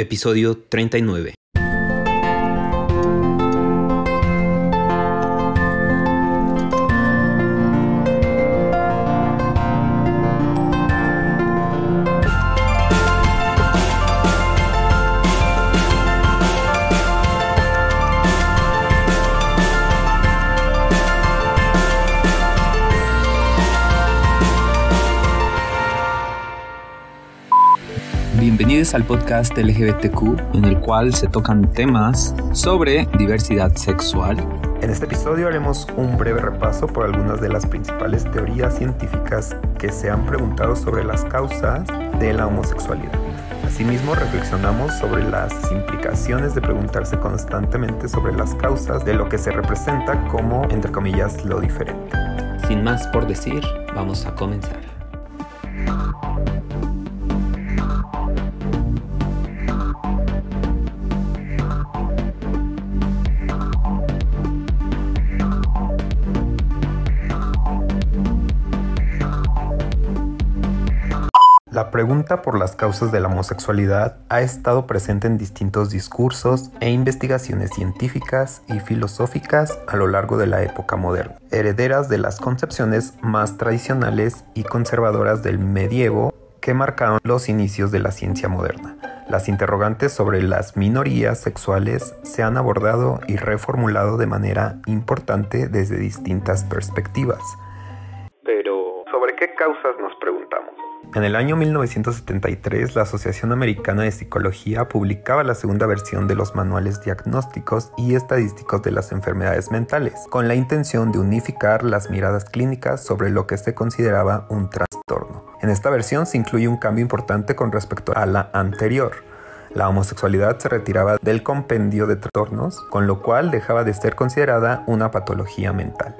episodio 39. Bienvenidos al podcast LGBTQ, en el cual se tocan temas sobre diversidad sexual. En este episodio haremos un breve repaso por algunas de las principales teorías científicas que se han preguntado sobre las causas de la homosexualidad. Asimismo, reflexionamos sobre las implicaciones de preguntarse constantemente sobre las causas de lo que se representa como, entre comillas, lo diferente. Sin más por decir, vamos a comenzar. La pregunta por las causas de la homosexualidad ha estado presente en distintos discursos e investigaciones científicas y filosóficas a lo largo de la época moderna, herederas de las concepciones más tradicionales y conservadoras del medievo que marcaron los inicios de la ciencia moderna. Las interrogantes sobre las minorías sexuales se han abordado y reformulado de manera importante desde distintas perspectivas. Pero, ¿sobre qué causas nos preguntamos? En el año 1973, la Asociación Americana de Psicología publicaba la segunda versión de los manuales diagnósticos y estadísticos de las enfermedades mentales, con la intención de unificar las miradas clínicas sobre lo que se consideraba un trastorno. En esta versión se incluye un cambio importante con respecto a la anterior. La homosexualidad se retiraba del compendio de trastornos, con lo cual dejaba de ser considerada una patología mental.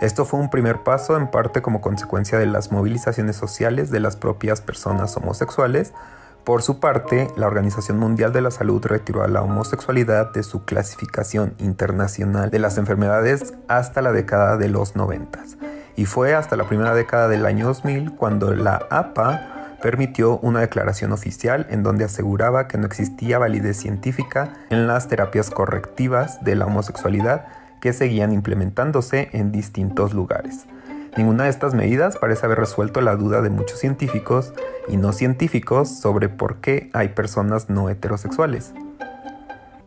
Esto fue un primer paso en parte como consecuencia de las movilizaciones sociales de las propias personas homosexuales. Por su parte, la Organización Mundial de la Salud retiró a la homosexualidad de su clasificación internacional de las enfermedades hasta la década de los 90. Y fue hasta la primera década del año 2000 cuando la APA permitió una declaración oficial en donde aseguraba que no existía validez científica en las terapias correctivas de la homosexualidad que seguían implementándose en distintos lugares. Ninguna de estas medidas parece haber resuelto la duda de muchos científicos y no científicos sobre por qué hay personas no heterosexuales.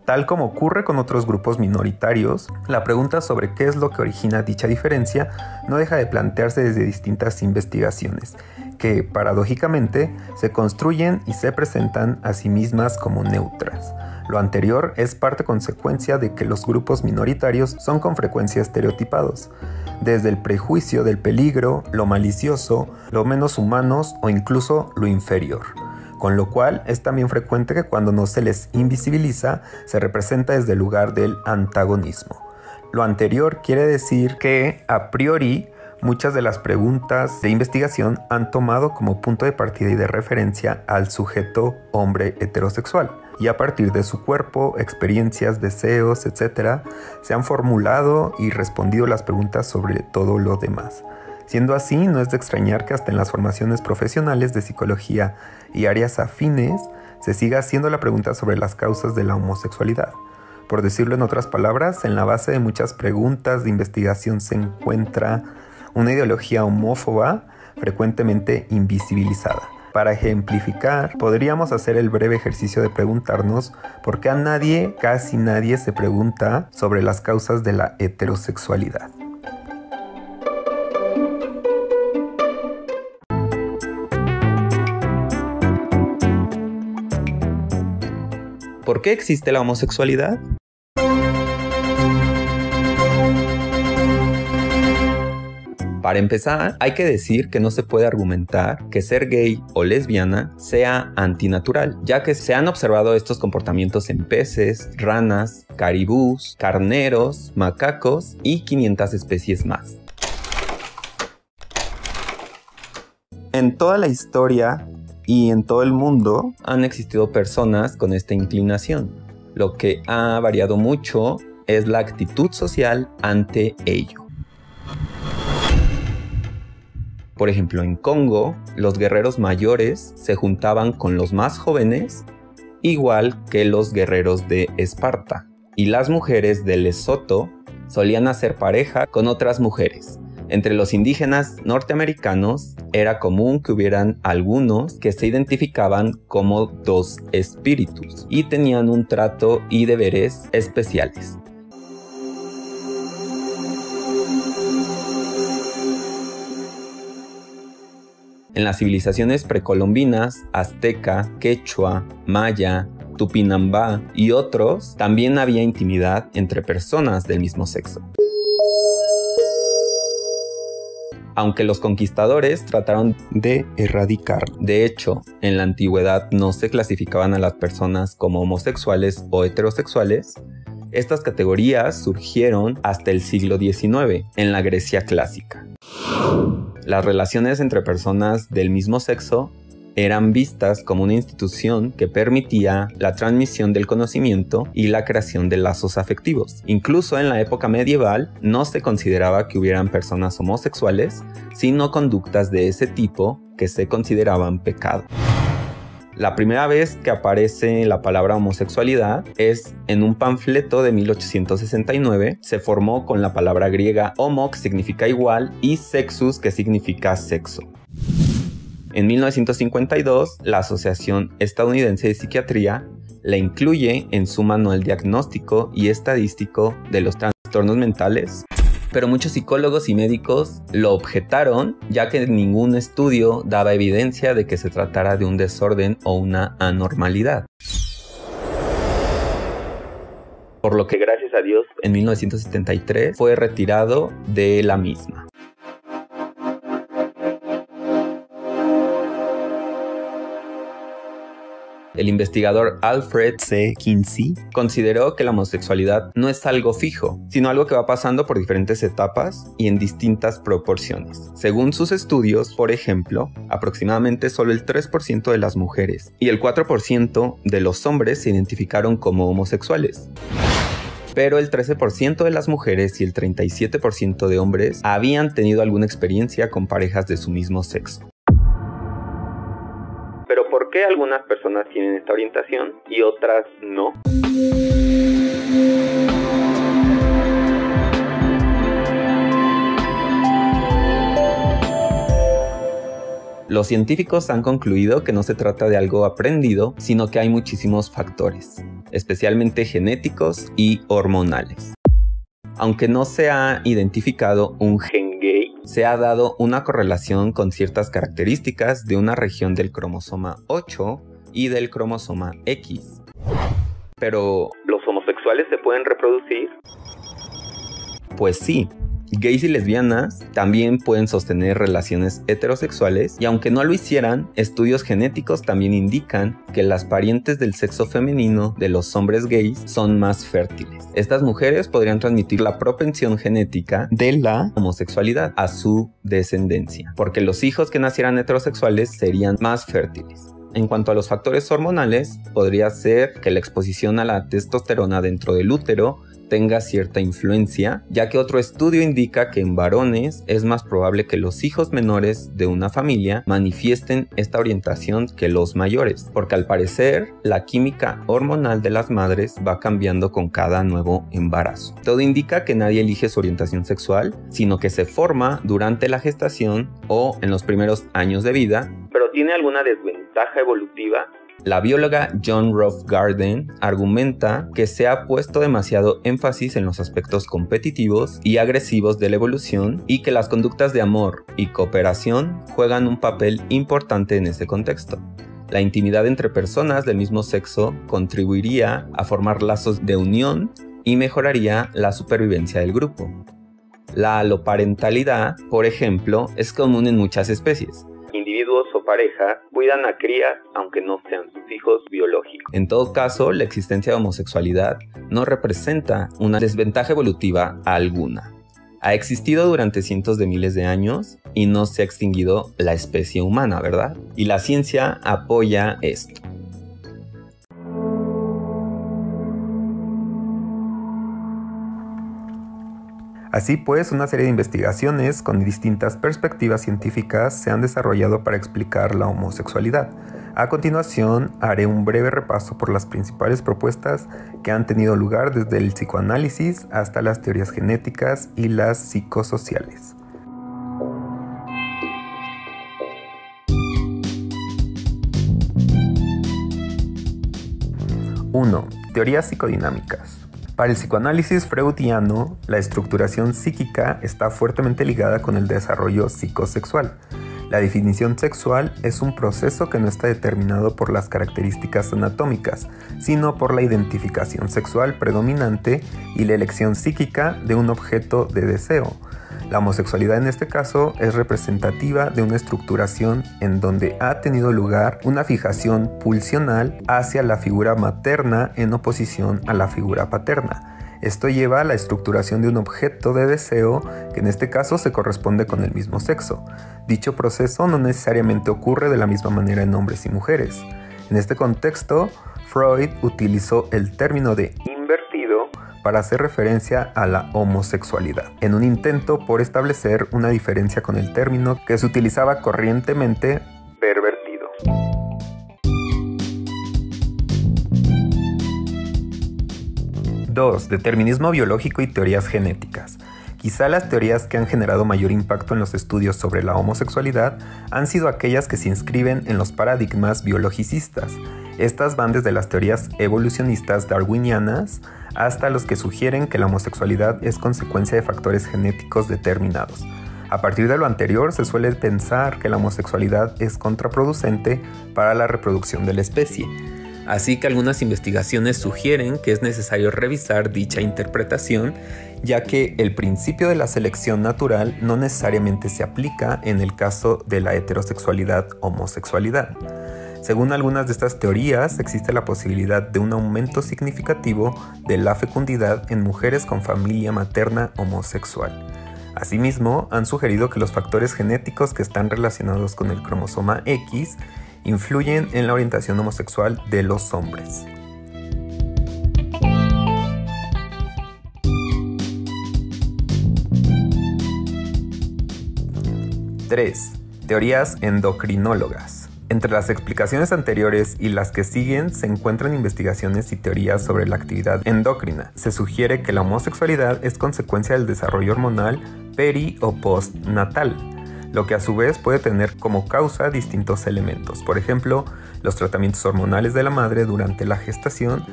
Tal como ocurre con otros grupos minoritarios, la pregunta sobre qué es lo que origina dicha diferencia no deja de plantearse desde distintas investigaciones, que paradójicamente se construyen y se presentan a sí mismas como neutras. Lo anterior es parte consecuencia de que los grupos minoritarios son con frecuencia estereotipados, desde el prejuicio del peligro, lo malicioso, lo menos humanos o incluso lo inferior con lo cual es también frecuente que cuando no se les invisibiliza se representa desde el lugar del antagonismo. Lo anterior quiere decir que a priori muchas de las preguntas de investigación han tomado como punto de partida y de referencia al sujeto hombre heterosexual y a partir de su cuerpo, experiencias, deseos, etc., se han formulado y respondido las preguntas sobre todo lo demás. Siendo así, no es de extrañar que hasta en las formaciones profesionales de psicología y áreas afines se siga haciendo la pregunta sobre las causas de la homosexualidad. Por decirlo en otras palabras, en la base de muchas preguntas de investigación se encuentra una ideología homófoba frecuentemente invisibilizada. Para ejemplificar, podríamos hacer el breve ejercicio de preguntarnos por qué a nadie, casi nadie, se pregunta sobre las causas de la heterosexualidad. ¿Por qué existe la homosexualidad? Para empezar, hay que decir que no se puede argumentar que ser gay o lesbiana sea antinatural, ya que se han observado estos comportamientos en peces, ranas, caribús, carneros, macacos y 500 especies más. En toda la historia y en todo el mundo han existido personas con esta inclinación. Lo que ha variado mucho es la actitud social ante ello. Por ejemplo, en Congo, los guerreros mayores se juntaban con los más jóvenes igual que los guerreros de Esparta. Y las mujeres de Lesoto solían hacer pareja con otras mujeres. Entre los indígenas norteamericanos era común que hubieran algunos que se identificaban como dos espíritus y tenían un trato y deberes especiales. En las civilizaciones precolombinas, azteca, quechua, maya, tupinambá y otros, también había intimidad entre personas del mismo sexo. Aunque los conquistadores trataron de erradicar. De hecho, en la antigüedad no se clasificaban a las personas como homosexuales o heterosexuales, estas categorías surgieron hasta el siglo XIX, en la Grecia clásica. Las relaciones entre personas del mismo sexo eran vistas como una institución que permitía la transmisión del conocimiento y la creación de lazos afectivos. Incluso en la época medieval no se consideraba que hubieran personas homosexuales, sino conductas de ese tipo que se consideraban pecado. La primera vez que aparece la palabra homosexualidad es en un panfleto de 1869. Se formó con la palabra griega homo, que significa igual, y sexus, que significa sexo. En 1952, la Asociación Estadounidense de Psiquiatría la incluye en su manual diagnóstico y estadístico de los trastornos mentales pero muchos psicólogos y médicos lo objetaron ya que ningún estudio daba evidencia de que se tratara de un desorden o una anormalidad. Por lo que gracias a Dios en 1973 fue retirado de la misma. El investigador Alfred C. Kinsey consideró que la homosexualidad no es algo fijo, sino algo que va pasando por diferentes etapas y en distintas proporciones. Según sus estudios, por ejemplo, aproximadamente solo el 3% de las mujeres y el 4% de los hombres se identificaron como homosexuales pero el 13% de las mujeres y el 37% de hombres habían tenido alguna experiencia con parejas de su mismo sexo qué algunas personas tienen esta orientación y otras no? Los científicos han concluido que no se trata de algo aprendido, sino que hay muchísimos factores, especialmente genéticos y hormonales. Aunque no se ha identificado un gen se ha dado una correlación con ciertas características de una región del cromosoma 8 y del cromosoma X. Pero, ¿los homosexuales se pueden reproducir? Pues sí, Gays y lesbianas también pueden sostener relaciones heterosexuales y aunque no lo hicieran, estudios genéticos también indican que las parientes del sexo femenino de los hombres gays son más fértiles. Estas mujeres podrían transmitir la propensión genética de la homosexualidad a su descendencia, porque los hijos que nacieran heterosexuales serían más fértiles. En cuanto a los factores hormonales, podría ser que la exposición a la testosterona dentro del útero tenga cierta influencia, ya que otro estudio indica que en varones es más probable que los hijos menores de una familia manifiesten esta orientación que los mayores, porque al parecer la química hormonal de las madres va cambiando con cada nuevo embarazo. Todo indica que nadie elige su orientación sexual, sino que se forma durante la gestación o en los primeros años de vida, pero tiene alguna desventaja evolutiva la bióloga John Ruff Garden argumenta que se ha puesto demasiado énfasis en los aspectos competitivos y agresivos de la evolución y que las conductas de amor y cooperación juegan un papel importante en ese contexto. La intimidad entre personas del mismo sexo contribuiría a formar lazos de unión y mejoraría la supervivencia del grupo. La aloparentalidad, por ejemplo, es común en muchas especies, individuos o pareja cuidan a crías aunque no sean sus hijos biológicos. En todo caso, la existencia de homosexualidad no representa una desventaja evolutiva alguna. Ha existido durante cientos de miles de años y no se ha extinguido la especie humana, ¿verdad? Y la ciencia apoya esto. Así pues, una serie de investigaciones con distintas perspectivas científicas se han desarrollado para explicar la homosexualidad. A continuación, haré un breve repaso por las principales propuestas que han tenido lugar desde el psicoanálisis hasta las teorías genéticas y las psicosociales. 1. Teorías psicodinámicas. Para el psicoanálisis freudiano, la estructuración psíquica está fuertemente ligada con el desarrollo psicosexual. La definición sexual es un proceso que no está determinado por las características anatómicas, sino por la identificación sexual predominante y la elección psíquica de un objeto de deseo. La homosexualidad en este caso es representativa de una estructuración en donde ha tenido lugar una fijación pulsional hacia la figura materna en oposición a la figura paterna. Esto lleva a la estructuración de un objeto de deseo que en este caso se corresponde con el mismo sexo. Dicho proceso no necesariamente ocurre de la misma manera en hombres y mujeres. En este contexto, Freud utilizó el término de para hacer referencia a la homosexualidad, en un intento por establecer una diferencia con el término que se utilizaba corrientemente pervertido. Dos, Determinismo biológico y teorías genéticas. Quizá las teorías que han generado mayor impacto en los estudios sobre la homosexualidad han sido aquellas que se inscriben en los paradigmas biologicistas. Estas van desde las teorías evolucionistas darwinianas hasta los que sugieren que la homosexualidad es consecuencia de factores genéticos determinados. A partir de lo anterior, se suele pensar que la homosexualidad es contraproducente para la reproducción de la especie. Así que algunas investigaciones sugieren que es necesario revisar dicha interpretación, ya que el principio de la selección natural no necesariamente se aplica en el caso de la heterosexualidad-homosexualidad. Según algunas de estas teorías, existe la posibilidad de un aumento significativo de la fecundidad en mujeres con familia materna homosexual. Asimismo, han sugerido que los factores genéticos que están relacionados con el cromosoma X influyen en la orientación homosexual de los hombres. ¡3! Teorías endocrinólogas. Entre las explicaciones anteriores y las que siguen se encuentran investigaciones y teorías sobre la actividad endocrina. Se sugiere que la homosexualidad es consecuencia del desarrollo hormonal peri o postnatal, lo que a su vez puede tener como causa distintos elementos, por ejemplo, los tratamientos hormonales de la madre durante la gestación.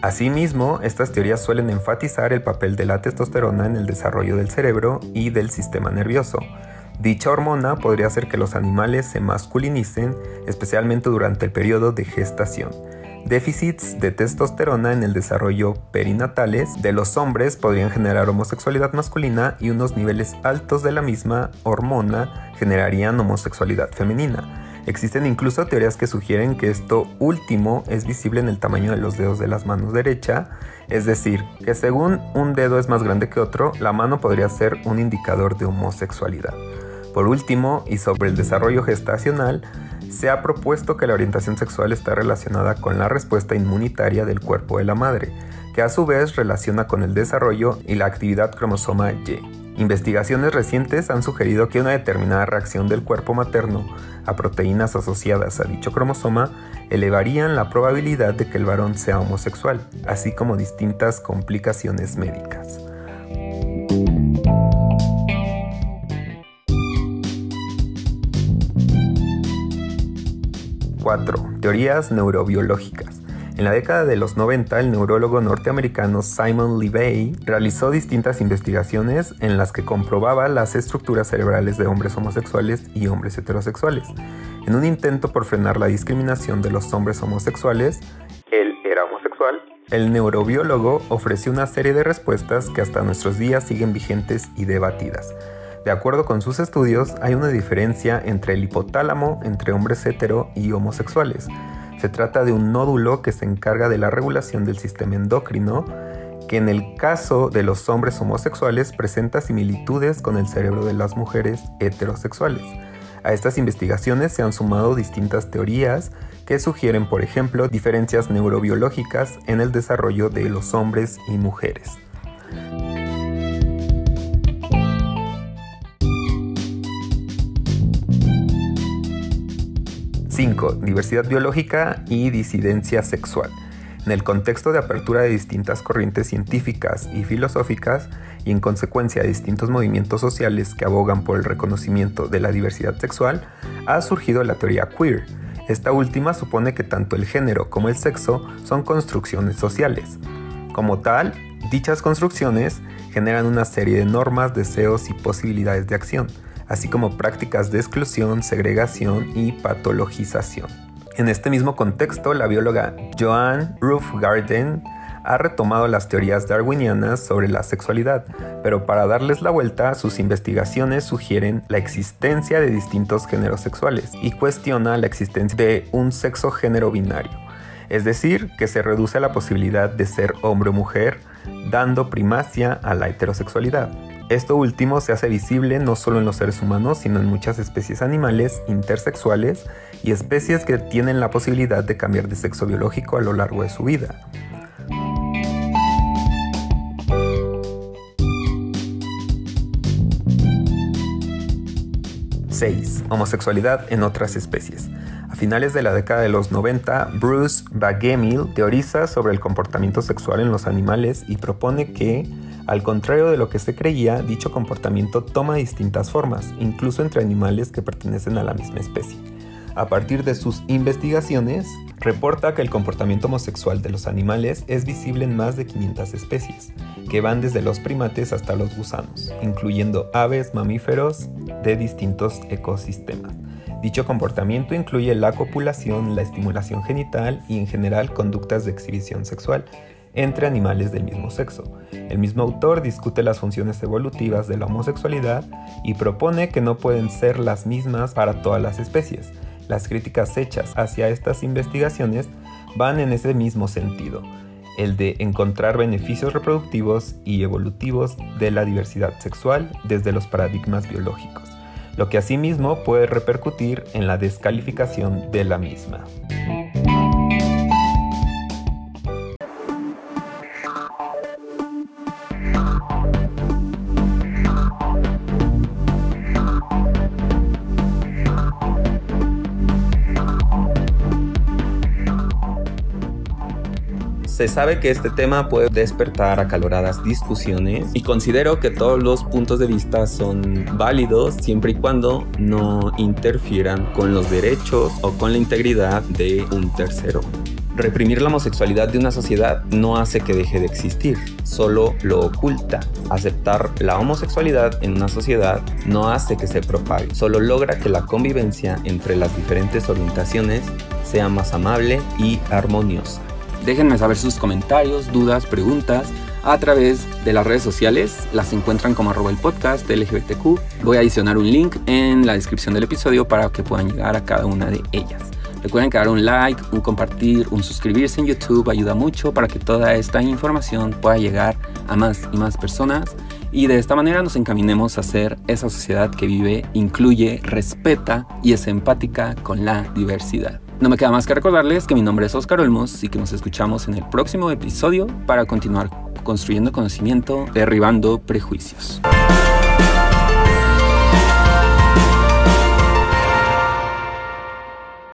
Asimismo, estas teorías suelen enfatizar el papel de la testosterona en el desarrollo del cerebro y del sistema nervioso. Dicha hormona podría hacer que los animales se masculinicen, especialmente durante el periodo de gestación. Déficits de testosterona en el desarrollo perinatales de los hombres podrían generar homosexualidad masculina y unos niveles altos de la misma hormona generarían homosexualidad femenina. Existen incluso teorías que sugieren que esto último es visible en el tamaño de los dedos de las manos derecha, es decir, que según un dedo es más grande que otro, la mano podría ser un indicador de homosexualidad. Por último, y sobre el desarrollo gestacional, se ha propuesto que la orientación sexual está relacionada con la respuesta inmunitaria del cuerpo de la madre, que a su vez relaciona con el desarrollo y la actividad cromosoma Y. Investigaciones recientes han sugerido que una determinada reacción del cuerpo materno a proteínas asociadas a dicho cromosoma elevarían la probabilidad de que el varón sea homosexual, así como distintas complicaciones médicas. 4. Teorías neurobiológicas. En la década de los 90, el neurólogo norteamericano Simon Levey realizó distintas investigaciones en las que comprobaba las estructuras cerebrales de hombres homosexuales y hombres heterosexuales. En un intento por frenar la discriminación de los hombres homosexuales, él era homosexual, el neurobiólogo ofreció una serie de respuestas que hasta nuestros días siguen vigentes y debatidas. De acuerdo con sus estudios, hay una diferencia entre el hipotálamo entre hombres hetero y homosexuales. Se trata de un nódulo que se encarga de la regulación del sistema endocrino, que en el caso de los hombres homosexuales presenta similitudes con el cerebro de las mujeres heterosexuales. A estas investigaciones se han sumado distintas teorías que sugieren, por ejemplo, diferencias neurobiológicas en el desarrollo de los hombres y mujeres. 5. 5. Diversidad biológica y disidencia sexual. En el contexto de apertura de distintas corrientes científicas y filosóficas, y en consecuencia de distintos movimientos sociales que abogan por el reconocimiento de la diversidad sexual, ha surgido la teoría queer. Esta última supone que tanto el género como el sexo son construcciones sociales. Como tal, dichas construcciones generan una serie de normas, deseos y posibilidades de acción, así como prácticas de exclusión, segregación y patologización. En este mismo contexto, la bióloga Joanne Garden ha retomado las teorías darwinianas sobre la sexualidad, pero para darles la vuelta, sus investigaciones sugieren la existencia de distintos géneros sexuales y cuestiona la existencia de un sexo género binario, es decir, que se reduce a la posibilidad de ser hombre o mujer, dando primacia a la heterosexualidad. Esto último se hace visible no solo en los seres humanos, sino en muchas especies animales intersexuales y especies que tienen la posibilidad de cambiar de sexo biológico a lo largo de su vida. ¡6! Homosexualidad en otras especies. A finales de la década de los 90, Bruce Bagemil teoriza sobre el comportamiento sexual en los animales y propone que al contrario de lo que se creía, dicho comportamiento toma distintas formas, incluso entre animales que pertenecen a la misma especie. A partir de sus investigaciones, reporta que el comportamiento homosexual de los animales es visible en más de 500 especies, que van desde los primates hasta los gusanos, incluyendo aves, mamíferos de distintos ecosistemas. Dicho comportamiento incluye la copulación, la estimulación genital y en general conductas de exhibición sexual, entre animales del mismo sexo. El mismo autor discute las funciones evolutivas de la homosexualidad y propone que no pueden ser las mismas para todas las especies. Las críticas hechas hacia estas investigaciones van en ese mismo sentido, el de encontrar beneficios reproductivos y evolutivos de la diversidad sexual desde los paradigmas biológicos, lo que asimismo puede repercutir en la descalificación de la misma. Se sabe que este tema puede despertar acaloradas discusiones y considero que todos los puntos de vista son válidos siempre y cuando no interfieran con los derechos o con la integridad de un tercero. Reprimir la homosexualidad de una sociedad no hace que deje de existir, solo lo oculta. Aceptar la homosexualidad en una sociedad no hace que se propague, solo logra que la convivencia entre las diferentes orientaciones sea más amable y armoniosa. Déjenme saber sus comentarios, dudas, preguntas a través de las redes sociales. Las encuentran como arroba podcast LGBTQ. Voy a adicionar un link en la descripción del episodio para que puedan llegar a cada una de ellas. Recuerden que dar un like, un compartir, un suscribirse en YouTube ayuda mucho para que toda esta información pueda llegar a más y más personas y de esta manera nos encaminemos a ser esa sociedad que vive, incluye, respeta y es empática con la diversidad. No me queda más que recordarles que mi nombre es Oscar Olmos y que nos escuchamos en el próximo episodio para continuar construyendo conocimiento, derribando prejuicios.